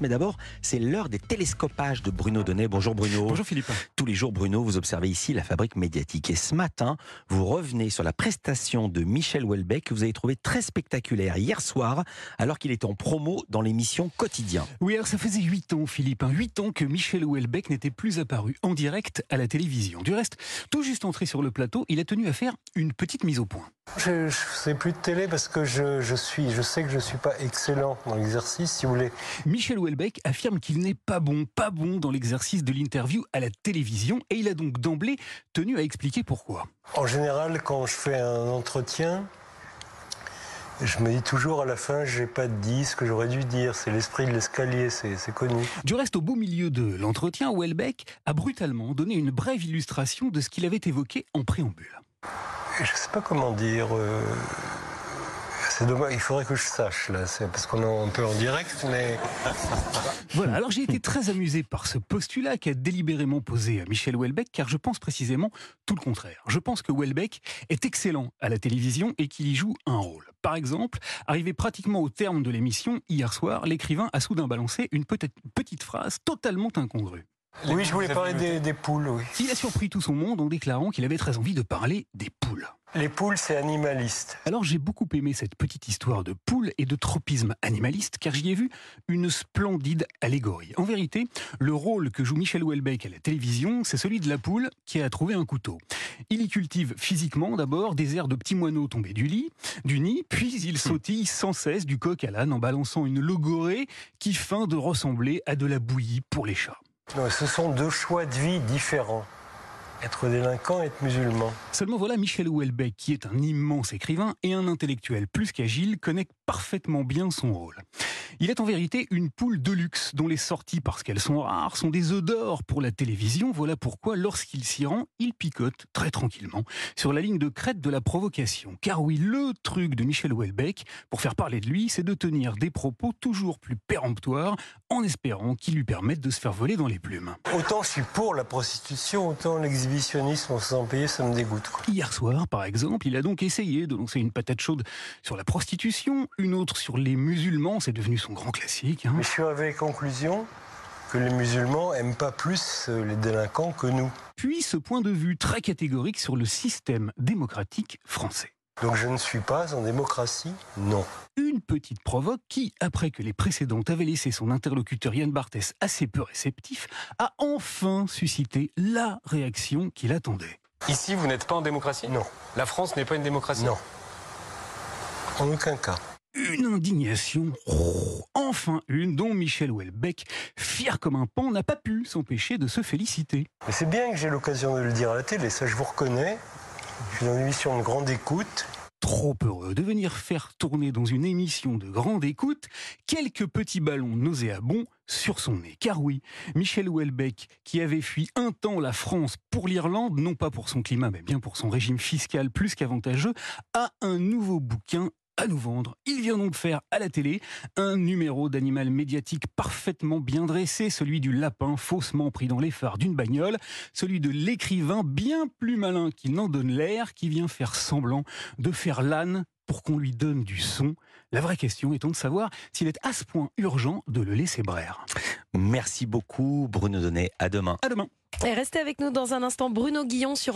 Mais d'abord, c'est l'heure des télescopages de Bruno Donnet. Bonjour Bruno. Bonjour Philippe. Tous les jours, Bruno, vous observez ici la fabrique médiatique. Et ce matin, vous revenez sur la prestation de Michel Houellebecq que vous avez trouvé très spectaculaire hier soir, alors qu'il était en promo dans l'émission Quotidien. Oui, alors ça faisait 8 ans, Philippe. Hein, 8 ans que Michel Houellebecq n'était plus apparu en direct à la télévision. Du reste, tout juste entré sur le plateau, il a tenu à faire une petite mise au point. Je ne fais plus de télé parce que je, je, suis, je sais que je ne suis pas excellent dans l'exercice, si vous voulez. Michel Houellebecq affirme qu'il n'est pas bon, pas bon dans l'exercice de l'interview à la télévision et il a donc d'emblée tenu à expliquer pourquoi. En général, quand je fais un entretien, je me dis toujours à la fin, j'ai pas dit ce que j'aurais dû dire. C'est l'esprit de l'escalier, c'est connu. Du reste, au beau milieu de l'entretien, Houellebecq a brutalement donné une brève illustration de ce qu'il avait évoqué en préambule. Je ne sais pas comment dire. Euh, c'est dommage, il faudrait que je sache, là, parce qu'on est un peu en direct, mais. Voilà, alors j'ai été très amusé par ce postulat qu'a délibérément posé Michel Houellebecq, car je pense précisément tout le contraire. Je pense que Houellebecq est excellent à la télévision et qu'il y joue un rôle. Par exemple, arrivé pratiquement au terme de l'émission, hier soir, l'écrivain a soudain balancé une petite, petite phrase totalement incongrue. Oui, je voulais parler des, des, poules, oui. Il a surpris tout son monde en déclarant qu'il avait très envie de parler des poules. Les poules, c'est animaliste. Alors j'ai beaucoup aimé cette petite histoire de poules et de tropisme animaliste, car j'y ai vu une splendide allégorie. En vérité, le rôle que joue Michel Houellebecq à la télévision, c'est celui de la poule qui a trouvé un couteau. Il y cultive physiquement d'abord des airs de petits moineaux tombés du lit, du nid, puis il sautille sans cesse du coq à l'âne en balançant une logorée qui feint de ressembler à de la bouillie pour les chats. Ce sont deux choix de vie différents. Être délinquant être musulman. Seulement voilà, Michel Houellebecq, qui est un immense écrivain et un intellectuel plus qu'agile, connaît parfaitement bien son rôle. Il est en vérité une poule de luxe dont les sorties, parce qu'elles sont rares, sont des œufs d'or pour la télévision. Voilà pourquoi, lorsqu'il s'y rend, il picote très tranquillement sur la ligne de crête de la provocation. Car oui, le truc de Michel Houellebecq, pour faire parler de lui, c'est de tenir des propos toujours plus péremptoires en espérant qu'ils lui permettent de se faire voler dans les plumes. Autant je suis pour la prostitution, autant sans payer, ça me dégoûte. Hier soir, par exemple, il a donc essayé de lancer une patate chaude sur la prostitution, une autre sur les musulmans, c'est devenu son grand classique. Hein. Mais je suis avec conclusion que les musulmans aiment pas plus euh, les délinquants que nous. Puis ce point de vue très catégorique sur le système démocratique français. Donc je ne suis pas en démocratie Non. Une petite provoque qui, après que les précédentes avaient laissé son interlocuteur Yann Barthès assez peu réceptif, a enfin suscité la réaction qu'il attendait. Ici, vous n'êtes pas en démocratie? Non. La France n'est pas une démocratie? Non. En aucun cas. Une indignation, oh, enfin une, dont Michel Houellebecq, fier comme un pan, n'a pas pu s'empêcher de se féliciter. Mais c'est bien que j'ai l'occasion de le dire à la télé, ça je vous reconnais. Je une émission de grande écoute. Trop heureux de venir faire tourner dans une émission de grande écoute quelques petits ballons nauséabonds sur son nez. Car oui, Michel Houellebecq, qui avait fui un temps la France pour l'Irlande, non pas pour son climat, mais bien pour son régime fiscal plus qu'avantageux, a un nouveau bouquin à nous vendre. Il vient donc faire à la télé un numéro d'animal médiatique parfaitement bien dressé, celui du lapin faussement pris dans les phares d'une bagnole, celui de l'écrivain bien plus malin qu'il n'en donne l'air, qui vient faire semblant de faire l'âne pour qu'on lui donne du son. La vraie question étant de savoir s'il est à ce point urgent de le laisser braire. Merci beaucoup Bruno Donnet. À demain. À demain. Et restez avec nous dans un instant Bruno Guillon sur